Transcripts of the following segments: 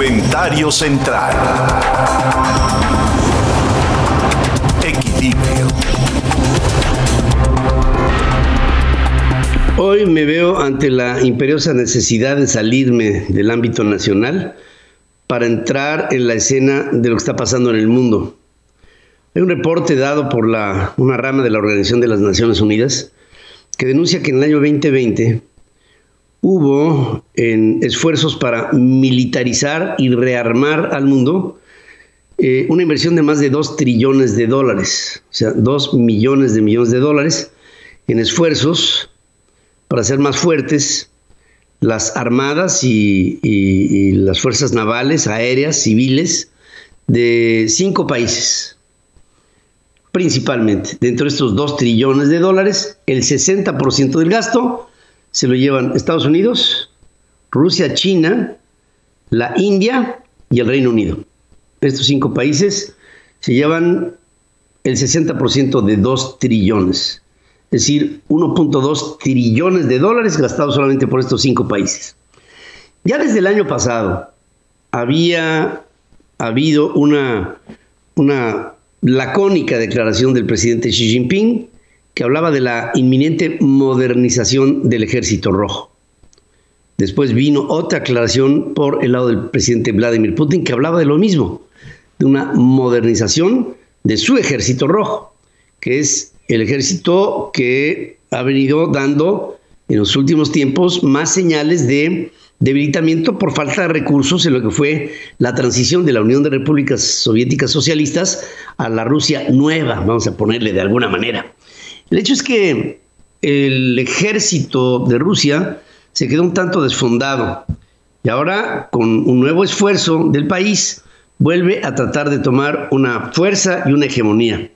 Comentario central. Equilibrio. Hoy me veo ante la imperiosa necesidad de salirme del ámbito nacional para entrar en la escena de lo que está pasando en el mundo. Hay un reporte dado por la, una rama de la Organización de las Naciones Unidas que denuncia que en el año 2020 hubo en esfuerzos para militarizar y rearmar al mundo eh, una inversión de más de 2 trillones de dólares, o sea, 2 millones de millones de dólares en esfuerzos para hacer más fuertes las armadas y, las fuerzas navales, aéreas, civiles de cinco países principalmente. Dentro de estos 2 trillones de dólares, el 60% del gasto se lo llevan Estados Unidos, Rusia, China, la India y el Reino Unido. Estos cinco países se llevan el 60% de 2 trillones, es decir, 1.2 trillones de dólares gastados solamente por estos cinco países. Ya desde el año pasado había habido una, una lacónica declaración del presidente Xi Jinping que hablaba de la inminente modernización del ejército rojo. Después vino otra aclaración por el lado del presidente Vladimir Putin que hablaba de lo mismo, de una modernización de su ejército rojo, que es el ejército que ha venido dando en los últimos tiempos más señales de debilitamiento por falta de recursos en lo que fue la transición de la Unión de Repúblicas Soviéticas Socialistas a la Rusia nueva, vamos a ponerle de alguna manera. El hecho es que el ejército de Rusia se quedó un tanto desfondado y ahora con un nuevo esfuerzo del país vuelve a tratar de tomar una fuerza y una hegemonía.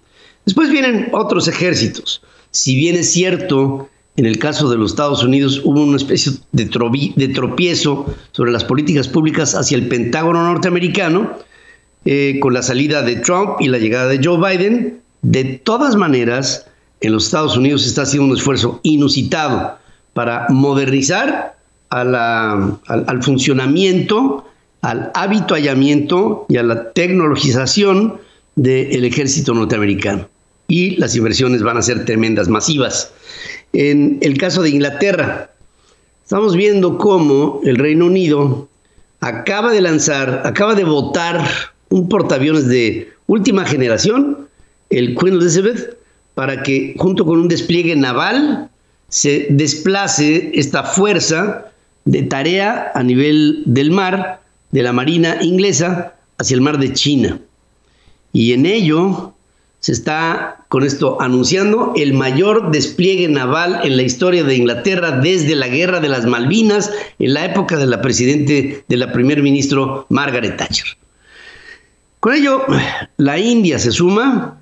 Después vienen otros ejércitos. Si bien es cierto en el caso de los Estados Unidos hubo una especie de, tropiezo sobre las políticas públicas hacia el Pentágono norteamericano, eh, con la salida de Trump y la llegada de Joe Biden. De todas maneras, en los Estados Unidos está haciendo un esfuerzo inusitado para modernizar al, funcionamiento, al habituallamiento y a la tecnologización del ejército norteamericano. Y las inversiones van a ser tremendas, masivas. En el caso de Inglaterra, estamos viendo cómo el Reino Unido acaba de lanzar, acaba de votar un portaaviones de última generación, el Queen Elizabeth, para que junto con un despliegue naval se desplace esta fuerza de tarea a nivel del mar de la Marina inglesa hacia el mar de China. Y en ello se está con esto anunciando el mayor despliegue naval en la historia de Inglaterra desde la guerra de las Malvinas en la época de la presidente de la primer ministro Margaret Thatcher. Con ello, la India se suma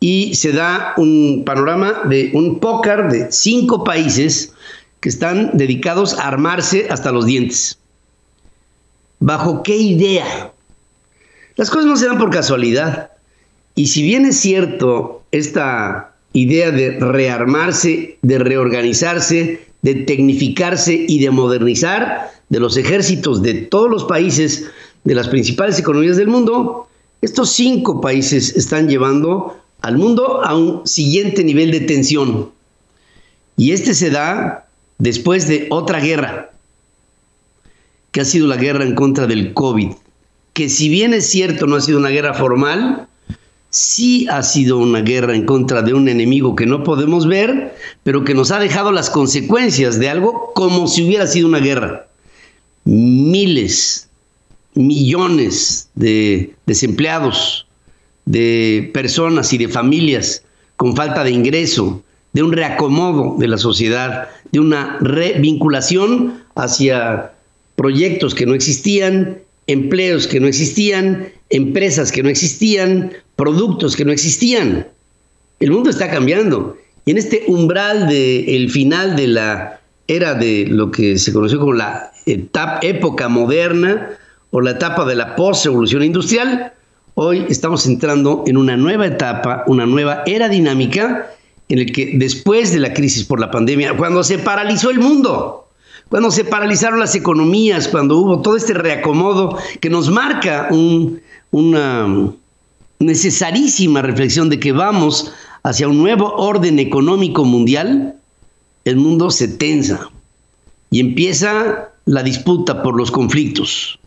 y se da un panorama de un pócar de cinco países que están dedicados a armarse hasta los dientes. ¿Bajo qué idea? Las cosas no se dan por casualidad. Y si bien es cierto esta idea de rearmarse, de reorganizarse, de tecnificarse y de modernizar de los ejércitos de todos los países de las principales economías del mundo, estos cinco países están llevando al mundo a un siguiente nivel de tensión. Y este se da después de otra guerra, que ha sido la guerra en contra del COVID, que si bien es cierto no ha sido una guerra formal, sí ha sido una guerra en contra de un enemigo que no podemos ver, pero que nos ha dejado las consecuencias de algo como si hubiera sido una guerra. Miles, millones de desempleados, de personas y de familias con falta de ingreso, de un reacomodo de la sociedad, de una revinculación hacia proyectos que no existían, empleos que no existían, empresas que no existían, productos que no existían. El mundo está cambiando. Y en este umbral del final de la era de lo que se conoció como la etapa, época moderna o la etapa de la post-revolución industrial, hoy estamos entrando en una nueva etapa, una nueva era dinámica en el que después de la crisis por la pandemia, cuando se paralizó el mundo, cuando se paralizaron las economías, cuando hubo todo este reacomodo que nos marca una necesarísima reflexión de que vamos hacia un nuevo orden económico mundial, el mundo se tensa y empieza la disputa por los conflictos.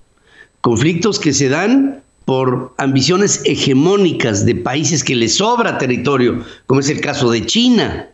Conflictos que se dan por ambiciones hegemónicas de países que les sobra territorio, como es el caso de China,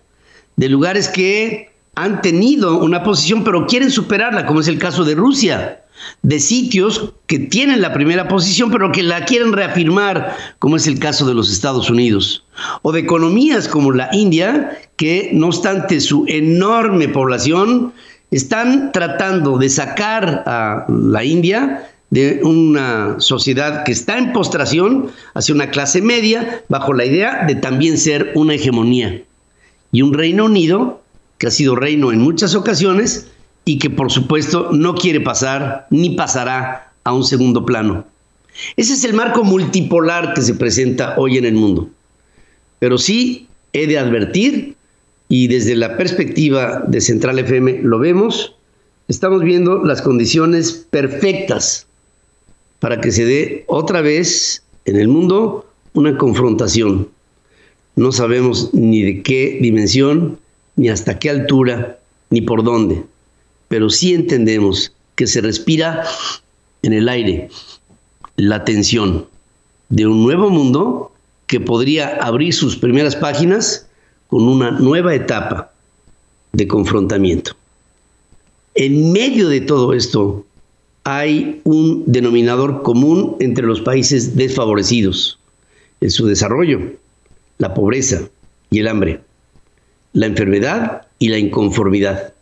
de lugares que han tenido una posición pero quieren superarla, como es el caso de Rusia, de sitios que tienen la primera posición pero que la quieren reafirmar, como es el caso de los Estados Unidos, o de economías como la India, que no obstante su enorme población, están tratando de sacar a la India de una sociedad que está en postración hacia una clase media bajo la idea de también ser una hegemonía. Y un Reino Unido que ha sido reino en muchas ocasiones y que por supuesto no quiere pasar ni pasará a un segundo plano. Ese es el marco multipolar que se presenta hoy en el mundo. Pero sí he de advertir, y desde la perspectiva de Central FM lo vemos, estamos viendo las condiciones perfectas para que se dé otra vez en el mundo una confrontación. No sabemos ni de qué dimensión, ni hasta qué altura, ni por dónde, pero sí entendemos que se respira en el aire la tensión de un nuevo mundo que podría abrir sus primeras páginas con una nueva etapa de confrontamiento. En medio de todo esto hay un denominador común entre los países desfavorecidos en su desarrollo, la pobreza y el hambre la enfermedad y la inconformidad.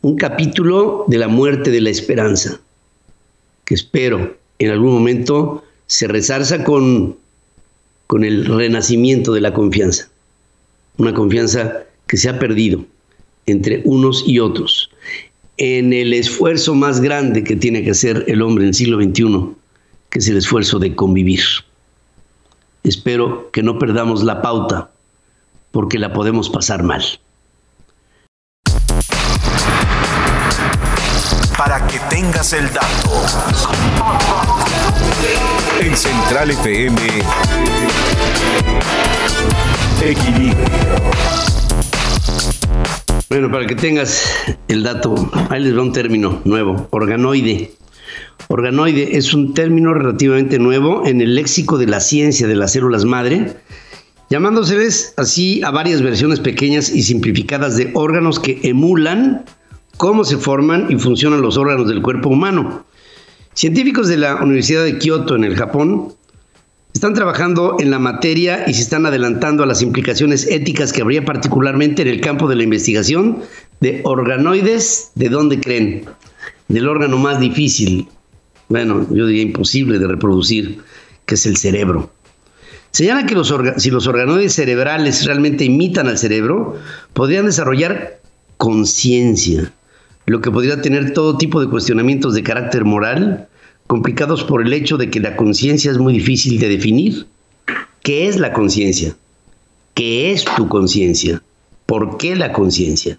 Un capítulo de la muerte de la esperanza, que espero en algún momento se resarza con, con el renacimiento de la confianza. Una confianza que se ha perdido entre unos y otros. En el esfuerzo más grande que tiene que hacer el hombre en el siglo XXI, que es el esfuerzo de convivir. Espero que no perdamos la pauta porque la podemos pasar mal. Para que tengas el dato. En Central FM. Equilibrio. Bueno, para que tengas el dato, ahí les va un término nuevo, organoide. Organoide es un término relativamente nuevo en el léxico de la ciencia de las células madre llamándoseles así a varias versiones pequeñas y simplificadas de órganos que emulan cómo se forman y funcionan los órganos del cuerpo humano. Científicos de la Universidad de Kioto en el Japón están trabajando en la materia y se están adelantando a las implicaciones éticas que habría particularmente en el campo de la investigación de organoides, ¿de dónde creen? Del órgano más difícil, bueno, yo diría imposible de reproducir, que es el cerebro. Señala que los si los organoides cerebrales realmente imitan al cerebro, podrían desarrollar conciencia, lo que podría tener todo tipo de cuestionamientos de carácter moral, complicados por el hecho de que la conciencia es muy difícil de definir. ¿Qué es la conciencia? ¿Qué es tu conciencia? ¿Por qué la conciencia?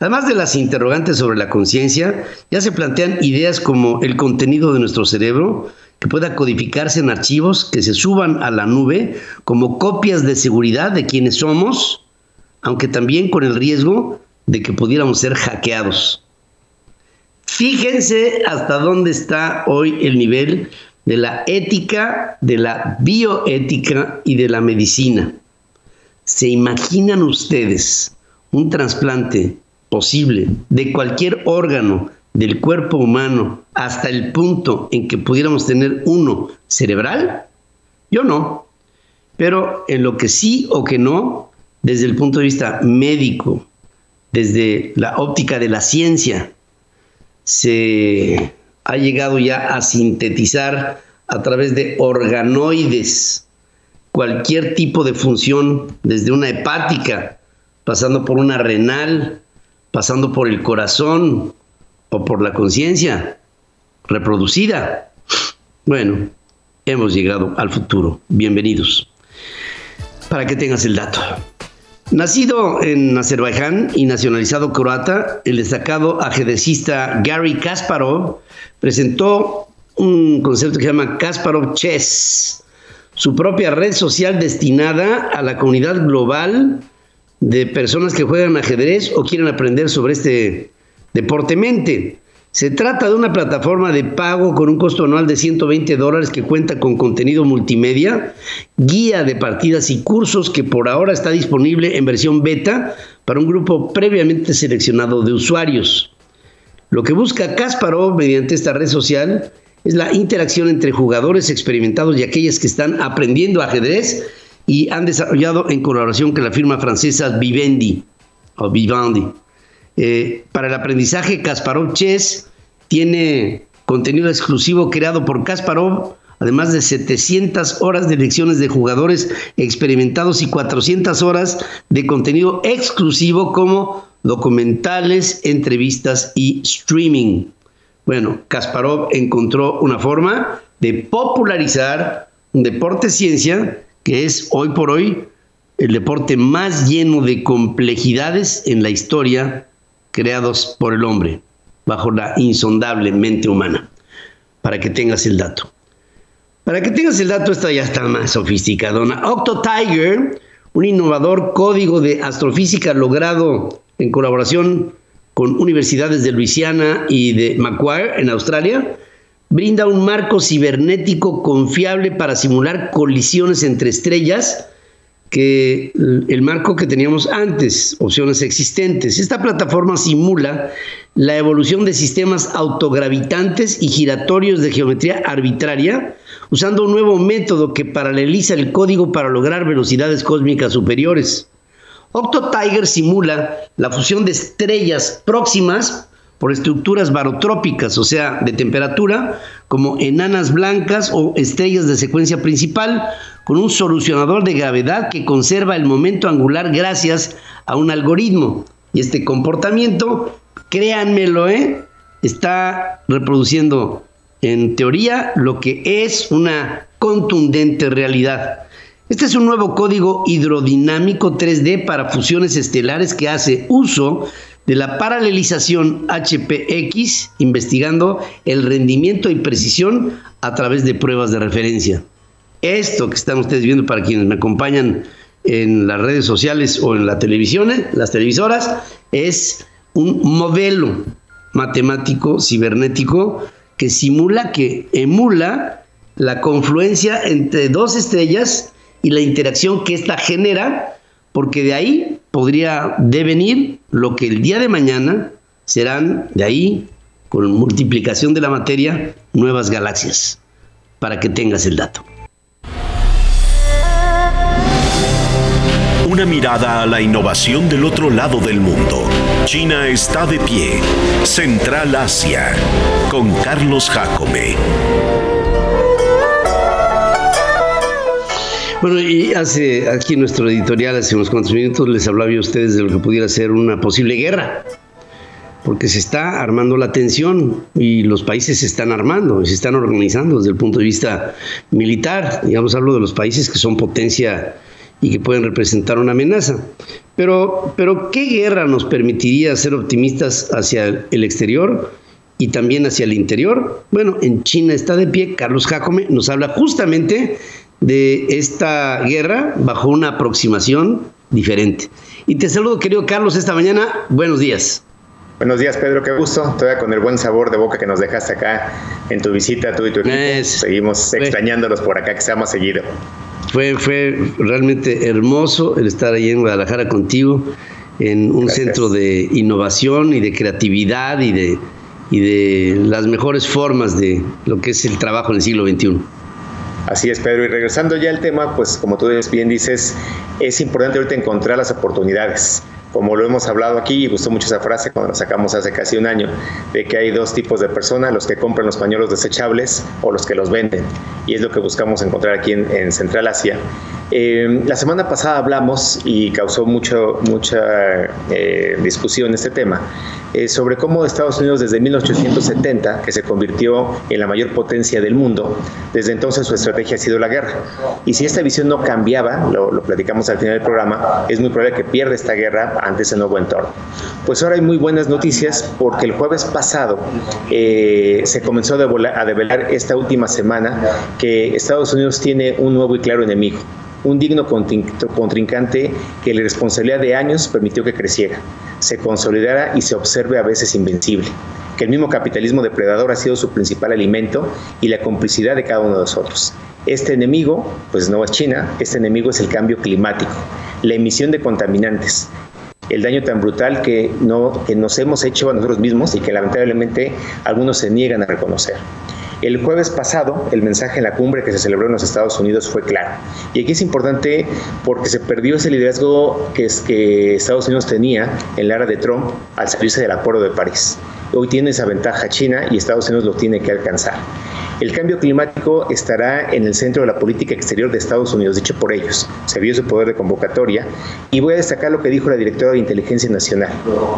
Además de las interrogantes sobre la conciencia, ya se plantean ideas como el contenido de nuestro cerebro, que pueda codificarse en archivos que se suban a la nube como copias de seguridad de quienes somos, aunque también con el riesgo de que pudiéramos ser hackeados. Fíjense hasta dónde está hoy el nivel de la ética, de la bioética y de la medicina. ¿Se imaginan ustedes un trasplante posible de cualquier órgano del cuerpo humano hasta el punto en que pudiéramos tener uno cerebral? Yo no. Pero en lo que sí o que no, desde el punto de vista médico, desde la óptica de la ciencia, se ha llegado ya a sintetizar a través de organoides cualquier tipo de función, desde una hepática, pasando por una renal, pasando por el corazón, o por la conciencia reproducida. Bueno, hemos llegado al futuro. Bienvenidos. Para que tengas el dato. Nacido en Azerbaiyán y nacionalizado croata, el destacado ajedrecista Gary Kasparov presentó un concepto que se llama Kasparov Chess, su propia red social destinada a la comunidad global de personas que juegan ajedrez o quieren aprender sobre este deporte mente. Se trata de una plataforma de pago con un costo anual de 120 dólares que cuenta con contenido multimedia, guía de partidas y cursos que por ahora está disponible en versión beta para un grupo previamente seleccionado de usuarios. Lo que busca Kasparov mediante esta red social es la interacción entre jugadores experimentados y aquellos que están aprendiendo ajedrez y han desarrollado en colaboración con la firma francesa Vivendi o Vivendi. Eh, para el aprendizaje, Kasparov Chess tiene contenido exclusivo creado por Kasparov, además de 700 horas de lecciones de jugadores experimentados y 400 horas de contenido exclusivo como documentales, entrevistas y streaming. Bueno, Kasparov encontró una forma de popularizar un deporte ciencia que es hoy por hoy el deporte más lleno de complejidades en la historia creados por el hombre, bajo la insondable mente humana, para que tengas el dato. Para que tengas el dato, esta ya está más sofisticadona. Octo Tiger, un innovador código de astrofísica logrado en colaboración con universidades de Luisiana y de Macquarie en Australia, brinda un marco cibernético confiable para simular colisiones entre estrellas que el marco que teníamos antes, opciones existentes. Esta plataforma simula la evolución de sistemas autogravitantes y giratorios de geometría arbitraria, usando un nuevo método que paraleliza el código para lograr velocidades cósmicas superiores. Octo Tiger simula la fusión de estrellas próximas por estructuras barotrópicas, o sea, de temperatura, como enanas blancas o estrellas de secuencia principal, con un solucionador de gravedad que conserva el momento angular gracias a un algoritmo. Y este comportamiento, créanmelo, ¿eh? está reproduciendo en teoría lo que es una contundente realidad. Este es un nuevo código hidrodinámico 3D para fusiones estelares que hace uso de la paralelización HPX, investigando el rendimiento y precisión a través de pruebas de referencia. Esto que están ustedes viendo para quienes me acompañan en las redes sociales o en la televisión, ¿eh? las televisoras, es un modelo matemático cibernético que simula, que emula la confluencia entre dos estrellas y la interacción que ésta genera, porque de ahí podría devenir lo que el día de mañana serán, de ahí, con multiplicación de la materia, nuevas galaxias, para que tengas el dato. Una mirada a la innovación del otro lado del mundo. China está de pie. Central Asia. Con Carlos Jacome. Bueno, y hace aquí nuestro editorial, hace unos cuantos minutos, les hablaba a ustedes de lo que pudiera ser una posible guerra. Porque se está armando la tensión y los países se están armando, se están organizando desde el punto de vista militar. Digamos, hablo de los países que son potencia y que pueden representar una amenaza. Pero, pero ¿qué guerra nos permitiría ser optimistas hacia el exterior y también hacia el interior? Bueno, en China está de pie Carlos Jacome, nos habla justamente de esta guerra bajo una aproximación diferente. Y te saludo, querido Carlos, esta mañana. Buenos días. Buenos días, Pedro, qué gusto. Todavía con el buen sabor de boca que nos dejaste acá en tu visita, tú y tu equipo. Seguimos extrañándolos por acá, que sea más seguido. Fue, fue realmente hermoso el estar ahí en Guadalajara contigo, en un centro de innovación y de creatividad y de, y de las mejores formas de lo que es el trabajo en el siglo XXI. Así es, Pedro. Y regresando ya al tema, pues como tú bien dices, es importante ahorita encontrar las oportunidades como lo hemos hablado aquí, y gustó mucho esa frase cuando la sacamos hace casi un año, de que hay dos tipos de personas, los que compran los pañuelos desechables o los que los venden. Y es lo que buscamos encontrar aquí en, Central Asia. Eh, la semana pasada hablamos y causó mucho, mucha eh, discusión este tema eh, sobre cómo Estados Unidos desde 1870, que se convirtió en la mayor potencia del mundo, desde entonces su estrategia ha sido la guerra. Y si esta visión no cambiaba, lo, platicamos al final del programa, es muy probable que pierda esta guerra ante ese nuevo entorno. Pues ahora hay muy buenas noticias porque el jueves pasado eh, se comenzó a develar esta última semana que Estados Unidos tiene un nuevo y claro enemigo un digno contrincante que la responsabilidad de años permitió que creciera, se consolidara y se observe a veces invencible, que el mismo capitalismo depredador ha sido su principal alimento y la complicidad de cada uno de nosotros. Este enemigo, pues no es China, este enemigo es el cambio climático, la emisión de contaminantes, el daño tan brutal que, no, que nos hemos hecho a nosotros mismos y que lamentablemente algunos se niegan a reconocer. El jueves pasado, el mensaje en la cumbre que se celebró en los Estados Unidos fue claro. Y aquí es importante porque se perdió ese liderazgo que, es, Estados Unidos tenía en la era de Trump al salirse del Acuerdo de París. Hoy tiene esa ventaja China y Estados Unidos lo tiene que alcanzar. El cambio climático estará en el centro de la política exterior de Estados Unidos, dicho por ellos. Se vio su poder de convocatoria y voy a destacar lo que dijo la directora de Inteligencia Nacional.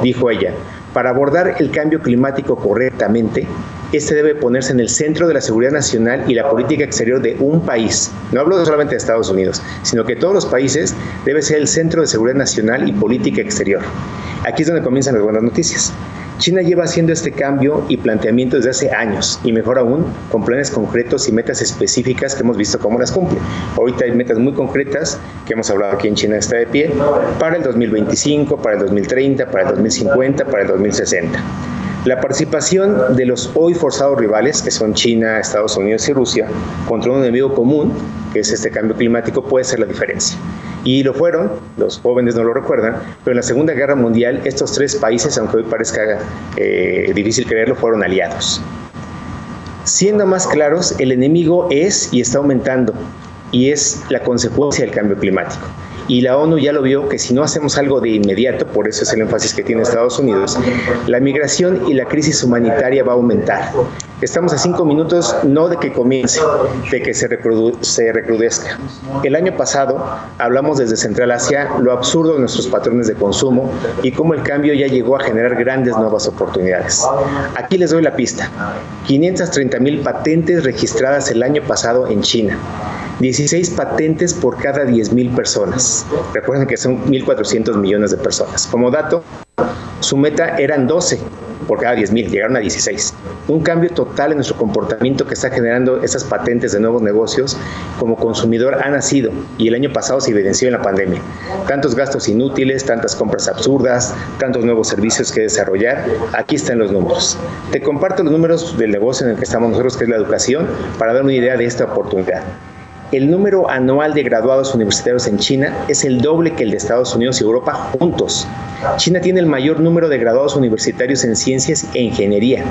Dijo ella, para abordar el cambio climático correctamente, este debe ponerse en el centro de la seguridad nacional y la política exterior de un país. No hablo solamente de Estados Unidos, sino que todos los países debe ser el centro de seguridad nacional y política exterior. Aquí es donde comienzan las buenas noticias. China lleva haciendo este cambio y planteamiento desde hace años y mejor aún con planes concretos y metas específicas que hemos visto cómo las cumple. Ahorita hay metas muy concretas que hemos hablado aquí en China está de pie para el 2025, para el 2030, para el 2050, para el 2060. La participación de los hoy forzados rivales, que son China, Estados Unidos y Rusia, contra un enemigo común, que es este cambio climático, puede ser la diferencia. Y lo fueron, los jóvenes no lo recuerdan, pero en la Segunda Guerra Mundial estos tres países, aunque hoy parezca eh, difícil creerlo, fueron aliados. Siendo más claros, el enemigo es y está aumentando, y es la consecuencia del cambio climático y la ONU ya lo vio que si no hacemos algo de inmediato, por eso es el énfasis que tiene Estados Unidos, la migración y la crisis humanitaria va a aumentar. Estamos a cinco minutos no de que comience, de que se, recrudezca. El año pasado hablamos desde Central Asia lo absurdo de nuestros patrones de consumo y cómo el cambio ya llegó a generar grandes nuevas oportunidades. Aquí les doy la pista. 530 mil patentes registradas el año pasado en China. 16 patentes por cada 10.000 personas. Recuerden que son 1.400 millones de personas. Como dato, su meta eran 12 por cada 10.000, llegaron a 16. Un cambio total en nuestro comportamiento que está generando esas patentes de nuevos negocios como consumidor ha nacido y el año pasado se evidenció en la pandemia. Tantos gastos inútiles, tantas compras absurdas, tantos nuevos servicios que desarrollar, aquí están los números. Te comparto los números del negocio en el que estamos nosotros, que es la educación, para dar una idea de esta oportunidad el número anual de graduados universitarios en China es el doble que el de Estados Unidos y Europa juntos. China tiene el mayor número de graduados universitarios en ciencias e ingeniería.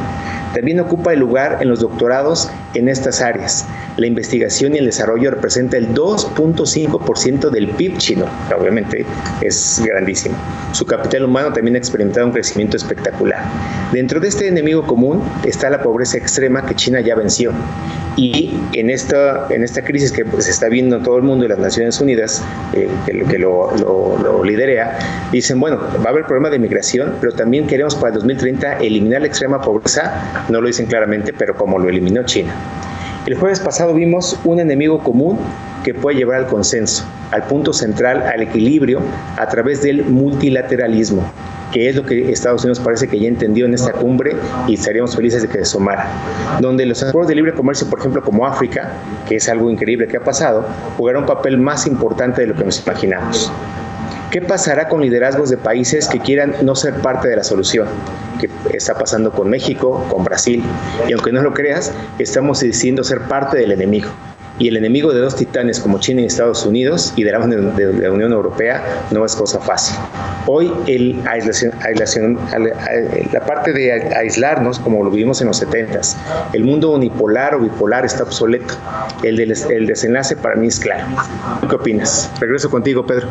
También ocupa el lugar en los doctorados en estas áreas. La investigación y el desarrollo representa el 2.5% del PIB chino, obviamente es grandísimo. Su capital humano también ha experimentado un crecimiento espectacular. Dentro de este enemigo común está la pobreza extrema que China ya venció. Y en esta, en esta crisis que se está viendo en todo el mundo y las Naciones Unidas, eh, que, lo, lo, liderea, dicen, bueno, va a haber problema de migración, pero también queremos para el 2030 eliminar la extrema pobreza, no lo dicen claramente, pero como lo eliminó China. El jueves pasado vimos un enemigo común que puede llevar al consenso, al punto central, al equilibrio, a través del multilateralismo que es lo que Estados Unidos parece que ya entendió en esta cumbre y estaríamos felices de que se sumara. Donde los acuerdos de libre comercio, por ejemplo, como África, que es algo increíble que ha pasado, jugará un papel más importante de lo que nos imaginamos. ¿Qué pasará con liderazgos de países que quieran no ser parte de la solución? Que está pasando con México, con Brasil. Y aunque no lo creas, estamos decidiendo ser parte del enemigo y el enemigo de dos titanes como China y Estados Unidos y de la, Unión Europea no es cosa fácil. Hoy el aislación, la parte de aislarnos, como lo vivimos en los 70 el mundo unipolar o bipolar está obsoleto. El, el desenlace para mí es claro. ¿Qué opinas? Regreso contigo, Pedro.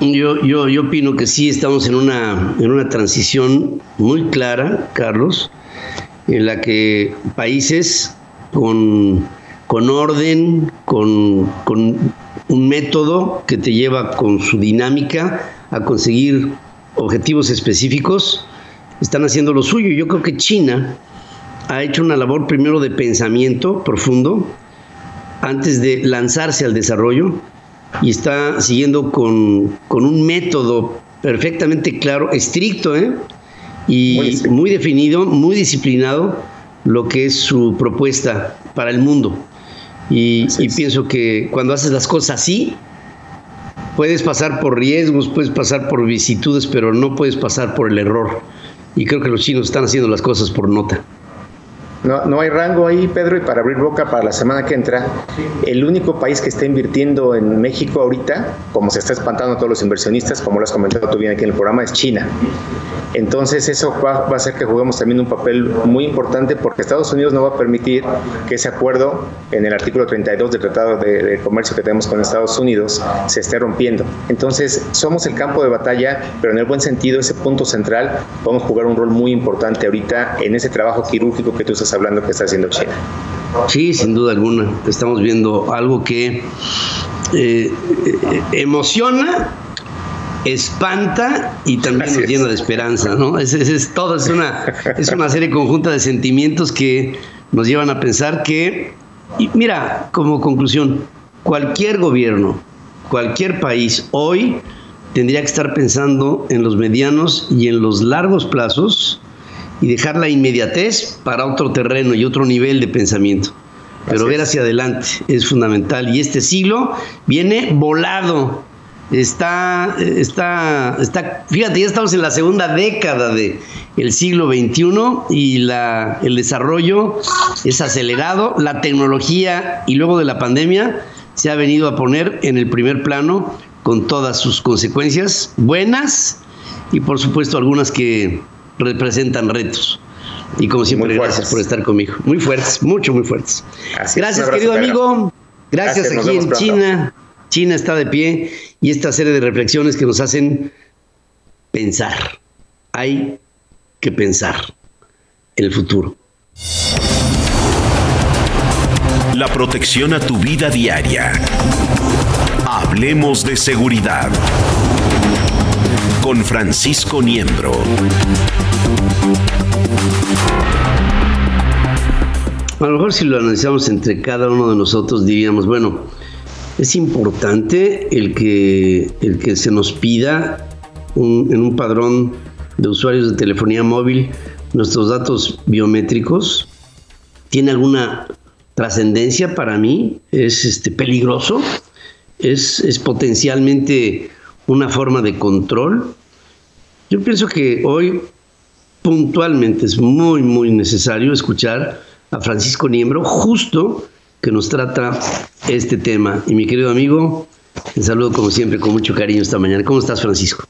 Yo, yo, yo opino que sí estamos en una, en una transición muy clara, Carlos, en la que países con con orden, con, un método que te lleva con su dinámica a conseguir objetivos específicos, están haciendo lo suyo. Yo creo que China ha hecho una labor primero de pensamiento profundo antes de lanzarse al desarrollo y está siguiendo con, un método perfectamente claro, estricto, ¿eh? y muy, definido, muy disciplinado lo que es su propuesta para el mundo. Y, y, pienso que cuando haces las cosas así, puedes pasar por riesgos, puedes pasar por vicitudes, pero no puedes pasar por el error. Y creo que los chinos están haciendo las cosas por nota. No, no hay rango ahí, Pedro, y para abrir boca para la semana que entra, el único país que está invirtiendo en México ahorita, como se está espantando a todos los inversionistas, como lo has comentado tú bien aquí en el programa, es China. Entonces eso va, a hacer que juguemos también un papel muy importante porque Estados Unidos no va a permitir que ese acuerdo en el artículo 32 del Tratado de, Comercio que tenemos con Estados Unidos se esté rompiendo. Entonces somos el campo de batalla, pero en el buen sentido, ese punto central, vamos a jugar un rol muy importante ahorita en ese trabajo quirúrgico que tú estás hablando que está haciendo China. Sí, sin duda alguna. Estamos viendo algo que eh, eh, emociona espanta y también nos llena de esperanza, ¿no? Es, es, todo, es una, es una serie conjunta de sentimientos que nos llevan a pensar que, y mira, como conclusión, cualquier gobierno, cualquier país hoy tendría que estar pensando en los medianos y en los largos plazos y dejar la inmediatez para otro terreno y otro nivel de pensamiento. Pero ver hacia adelante es fundamental y este siglo viene volado está, está, está, fíjate, ya estamos en la segunda década del el siglo XXI y la, el desarrollo es acelerado, la tecnología y luego de la pandemia se ha venido a poner en el primer plano con todas sus consecuencias buenas y por supuesto algunas que representan retos. Y como siempre, gracias por estar conmigo. Muy fuertes, mucho, muy fuertes. gracias, querido amigo. Gracias, aquí en China. China está de pie y esta serie de reflexiones que nos hacen pensar. Hay que pensar en el futuro. La protección a tu vida diaria. Hablemos de seguridad. Con Francisco Niembro. A lo mejor si lo analizamos entre cada uno de nosotros diríamos, bueno, es importante el que, el que se nos pida en un padrón de usuarios de telefonía móvil nuestros datos biométricos. ¿Tiene alguna trascendencia para mí? ¿Es este, peligroso? ¿Es, ¿Es potencialmente una forma de control? Yo pienso que hoy puntualmente es muy, muy necesario escuchar a Francisco Niembro justo que nos trata este tema. Y mi querido amigo, te saludo como siempre con mucho cariño esta mañana. ¿Cómo estás, Francisco?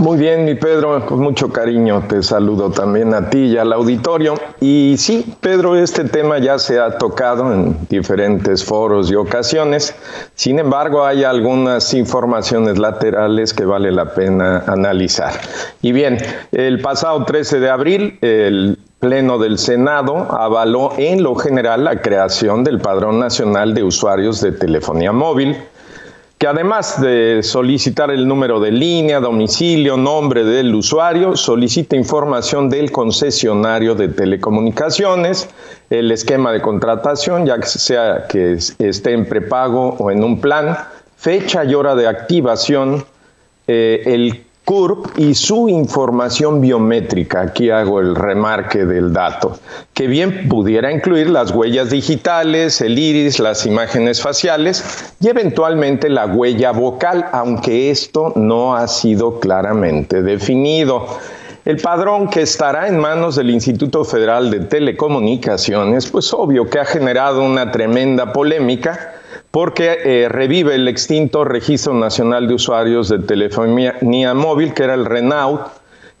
Muy bien, mi Pedro, con mucho cariño te saludo también a ti y al auditorio. Y sí, Pedro, este tema ya se ha tocado en diferentes foros y ocasiones. Sin embargo, hay algunas informaciones laterales que vale la pena analizar. Y bien, el pasado 13 de abril, el Pleno del Senado avaló en lo general la creación del Padrón Nacional de Usuarios de Telefonía Móvil, que además de solicitar el número de línea, domicilio, nombre del usuario, solicita información del concesionario de telecomunicaciones, el esquema de contratación, ya sea que esté en prepago o en un plan, fecha y hora de activación, eh, el CURP y su información biométrica, aquí hago el remarque del dato, que bien pudiera incluir las huellas digitales, el iris, las imágenes faciales y eventualmente la huella vocal, aunque esto no ha sido claramente definido. El padrón que estará en manos del Instituto Federal de Telecomunicaciones, pues obvio que ha generado una tremenda polémica, porque eh, revive el extinto Registro Nacional de Usuarios de Telefonía Móvil, que era el RENAUT,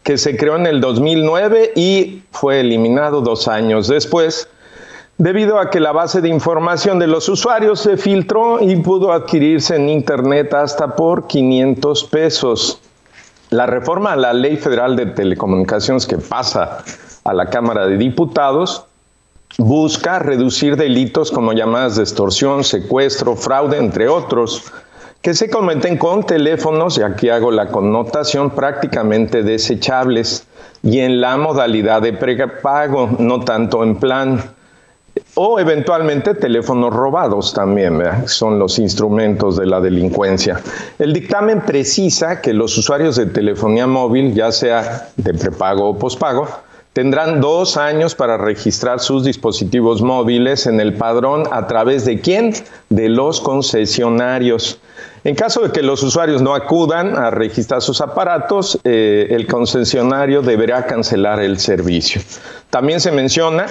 que se creó en el 2009 y fue eliminado dos años después, debido a que la base de información de los usuarios se filtró y pudo adquirirse en Internet hasta por 500 pesos. La reforma a la Ley Federal de Telecomunicaciones que pasa a la Cámara de Diputados busca reducir delitos como llamadas de extorsión, secuestro, fraude, entre otros, que se cometen con teléfonos, y aquí hago la connotación, prácticamente desechables, y en la modalidad de prepago, no tanto en plan, o eventualmente teléfonos robados también, son los instrumentos de la delincuencia. El dictamen precisa que los usuarios de telefonía móvil, ya sea de prepago o pospago, tendrán dos años para registrar sus dispositivos móviles en el padrón a través de quién? De los concesionarios. En caso de que los usuarios no acudan a registrar sus aparatos, eh, el concesionario deberá cancelar el servicio. También se menciona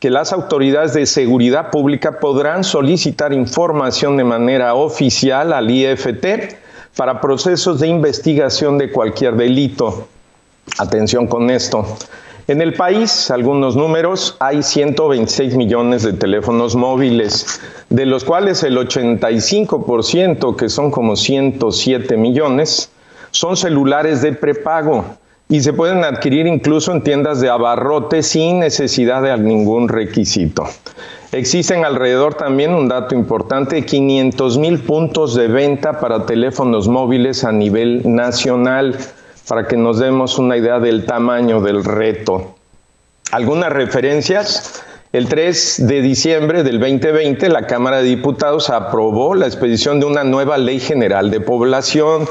que las autoridades de seguridad pública podrán solicitar información de manera oficial al IFT para procesos de investigación de cualquier delito. Atención con esto. En el país, algunos números, hay 126 millones de teléfonos móviles, de los cuales el 85%, que son como 107 millones, son celulares de prepago y se pueden adquirir incluso en tiendas de abarrote sin necesidad de ningún requisito. Existen alrededor también un dato importante, 500 mil puntos de venta para teléfonos móviles a nivel nacional para que nos demos una idea del tamaño del reto. Algunas referencias. El 3 de diciembre del 2020, la Cámara de Diputados aprobó la expedición de una nueva Ley General de Población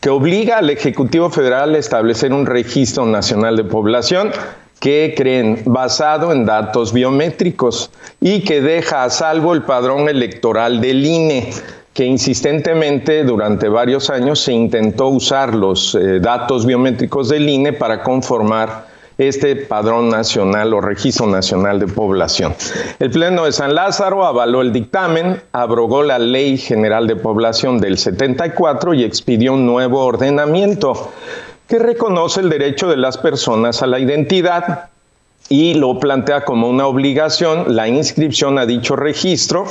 que obliga al Ejecutivo Federal a establecer un registro nacional de población que creen basado en datos biométricos y que deja a salvo el padrón electoral del INE que insistentemente durante varios años se intentó usar los eh, datos biométricos del INE para conformar este padrón nacional o registro nacional de población. El Pleno de San Lázaro avaló el dictamen, abrogó la Ley General de Población del 74 y expidió un nuevo ordenamiento que reconoce el derecho de las personas a la identidad y lo plantea como una obligación la inscripción a dicho registro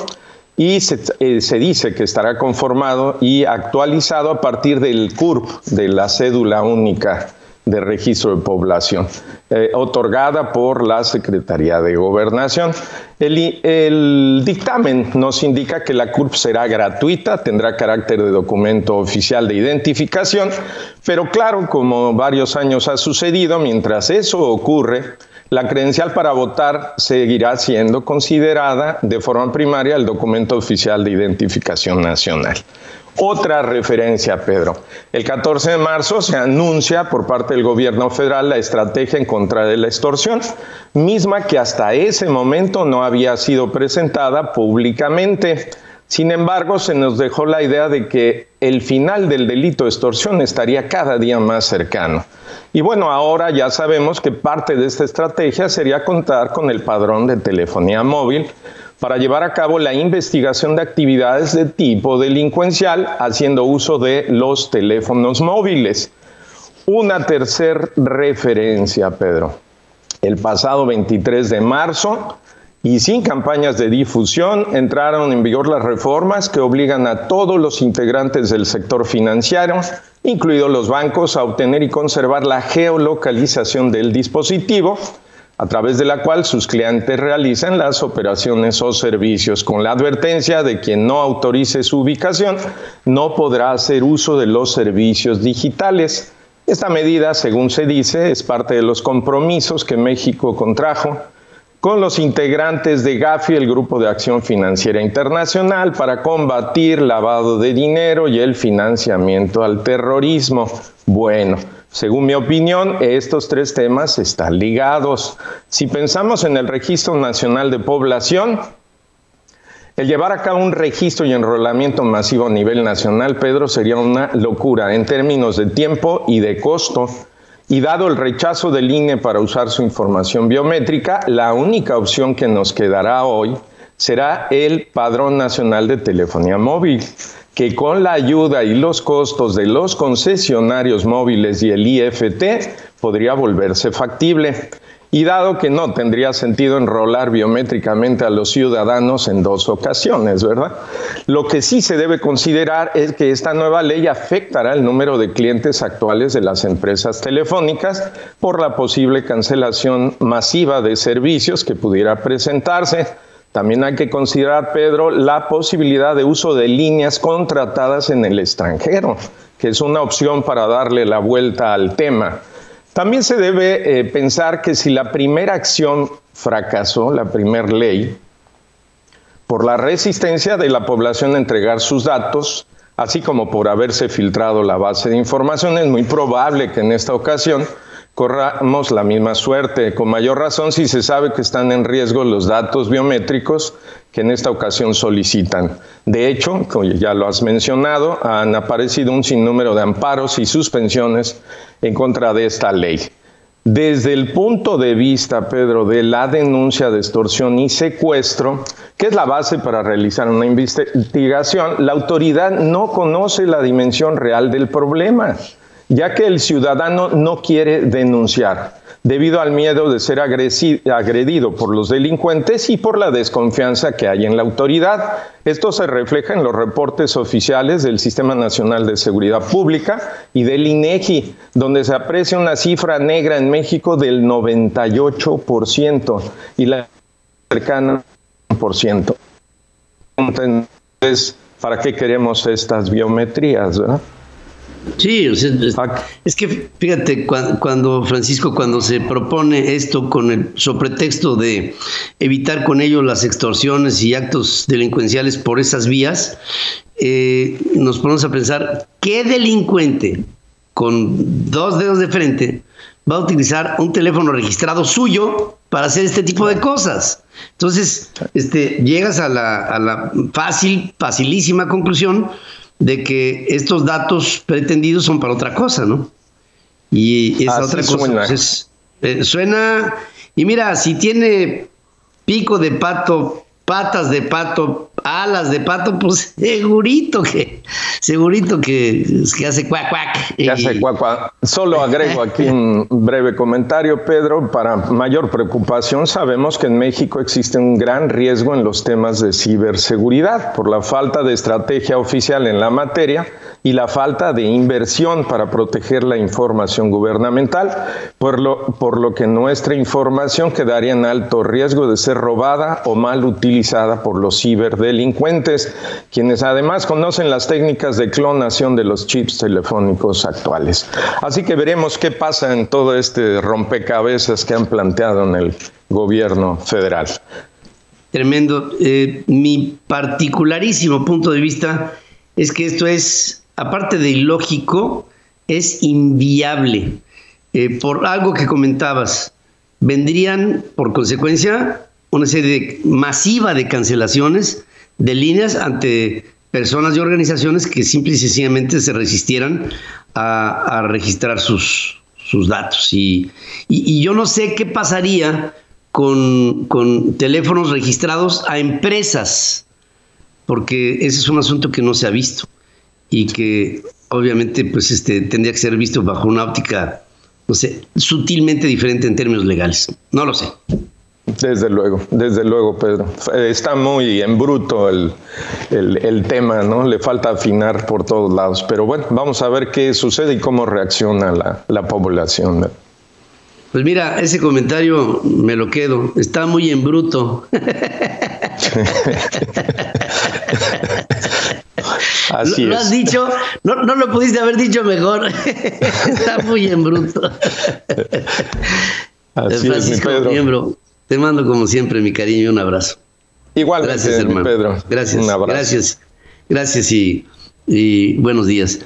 y eh, se, dice que estará conformado y actualizado a partir del CURP, de la cédula única de registro de población, eh, otorgada por la Secretaría de Gobernación. El, el, dictamen nos indica que la CURP será gratuita, tendrá carácter de documento oficial de identificación, pero claro, como varios años ha sucedido, mientras eso ocurre, la credencial para votar seguirá siendo considerada de forma primaria el documento oficial de identificación nacional. Otra referencia, Pedro. El 14 de marzo se anuncia por parte del gobierno federal la estrategia en contra de la extorsión, misma que hasta ese momento no había sido presentada públicamente. Sin embargo, se nos dejó la idea de que el final del delito de extorsión estaría cada día más cercano. Y bueno, ahora ya sabemos que parte de esta estrategia sería contar con el padrón de telefonía móvil para llevar a cabo la investigación de actividades de tipo delincuencial haciendo uso de los teléfonos móviles. Una tercera referencia, Pedro. El pasado 23 de marzo, y sin campañas de difusión entraron en vigor las reformas que obligan a todos los integrantes del sector financiero, incluidos los bancos, a obtener y conservar la geolocalización del dispositivo, a través de la cual sus clientes realizan las operaciones o servicios, con la advertencia de quien no autorice su ubicación no podrá hacer uso de los servicios digitales. Esta medida, según se dice, es parte de los compromisos que México contrajo con los integrantes de GAFI, el Grupo de Acción Financiera Internacional, para combatir lavado de dinero y el financiamiento al terrorismo. Bueno, según mi opinión, estos tres temas están ligados. Si pensamos en el Registro Nacional de Población, el llevar a cabo un registro y enrolamiento masivo a nivel nacional, Pedro, sería una locura en términos de tiempo y de costo. Y dado el rechazo del INE para usar su información biométrica, la única opción que nos quedará hoy será el Padrón Nacional de Telefonía Móvil, que con la ayuda y los costos de los concesionarios móviles y el IFT podría volverse factible. Y dado que no tendría sentido enrolar biométricamente a los ciudadanos en dos ocasiones, ¿verdad? Lo que sí se debe considerar es que esta nueva ley afectará el número de clientes actuales de las empresas telefónicas por la posible cancelación masiva de servicios que pudiera presentarse También hay que considerar, Pedro, la posibilidad de uso de líneas contratadas en el extranjero, que es una opción para darle la vuelta al tema. También se debe eh, pensar que si la primera acción fracasó, la primera ley, por la resistencia de la población a entregar sus datos, así como por haberse filtrado la base de información, es muy probable que en esta ocasión corramos la misma suerte, con mayor razón si se sabe que están en riesgo los datos biométricos que en esta ocasión solicitan. De hecho, como ya lo has mencionado, han aparecido un sinnúmero de amparos y suspensiones en contra de esta ley. Desde el punto de vista, Pedro, de la denuncia de extorsión y secuestro, que es la base para realizar una investigación, la autoridad no conoce la dimensión real del problema ya que el ciudadano no quiere denunciar debido al miedo de ser agredido por los delincuentes y por la desconfianza que hay en la autoridad. Esto se refleja en los reportes oficiales del Sistema Nacional de Seguridad Pública y del INEGI, donde se aprecia una cifra negra en México del 98% y la cercana al 100%. Entonces, ¿para qué queremos estas biometrías? ¿verdad? Sí, es, que fíjate, cuando, Francisco, cuando se propone esto con el pretexto de evitar con ello las extorsiones y actos delincuenciales por esas vías, eh, nos ponemos a pensar, ¿qué delincuente con dos dedos de frente va a utilizar un teléfono registrado suyo para hacer este tipo de cosas? Entonces, este, llegas a la, a la fácil, facilísima conclusión de que estos datos pretendidos son para otra cosa, ¿no? Y esa otra cosa pues, eh, suena, y mira, si tiene pico de pato, patas de pato, alas de pato, pues segurito que, segurito que, que hace cuac cuac. Que hace cuac cuac. Solo agrego aquí un breve comentario, Pedro. Para mayor preocupación, sabemos que en México existe un gran riesgo en los temas de ciberseguridad por la falta de estrategia oficial en la materia y la falta de inversión para proteger la información gubernamental, por lo, por lo que nuestra información quedaría en alto riesgo de ser robada o mal utilizada por los ciberdelincuentes, quienes además conocen las técnicas de clonación de los chips telefónicos actuales. Así que veremos qué pasa en todo este rompecabezas que han planteado en el gobierno federal. Tremendo. Eh, mi particularísimo punto de vista es que esto es aparte de ilógico, es inviable. Eh, por algo que comentabas, vendrían por consecuencia una serie masiva de cancelaciones de líneas ante personas y organizaciones que simple y sencillamente se resistieran a, registrar sus, sus datos. Y, yo no sé qué pasaría con, con teléfonos registrados a empresas, porque ese es un asunto que no se ha visto y que obviamente pues este tendría que ser visto bajo una óptica no sé sutilmente diferente en términos legales no lo sé desde luego, desde luego, Pedro. Está muy en bruto el, el, tema, ¿no? Le falta afinar por todos lados. Pero bueno, vamos a ver qué sucede y cómo reacciona la, la población. Pues mira, ese comentario me lo quedo. Está muy en bruto. Así lo, has dicho, no, no, lo pudiste haber dicho mejor. Está muy en bruto. Así Francisco es, Miembro, te mando como siempre mi cariño y un abrazo. Igual, gracias, hermano. Pedro. Gracias. Un abrazo. Gracias. Gracias y, y buenos días.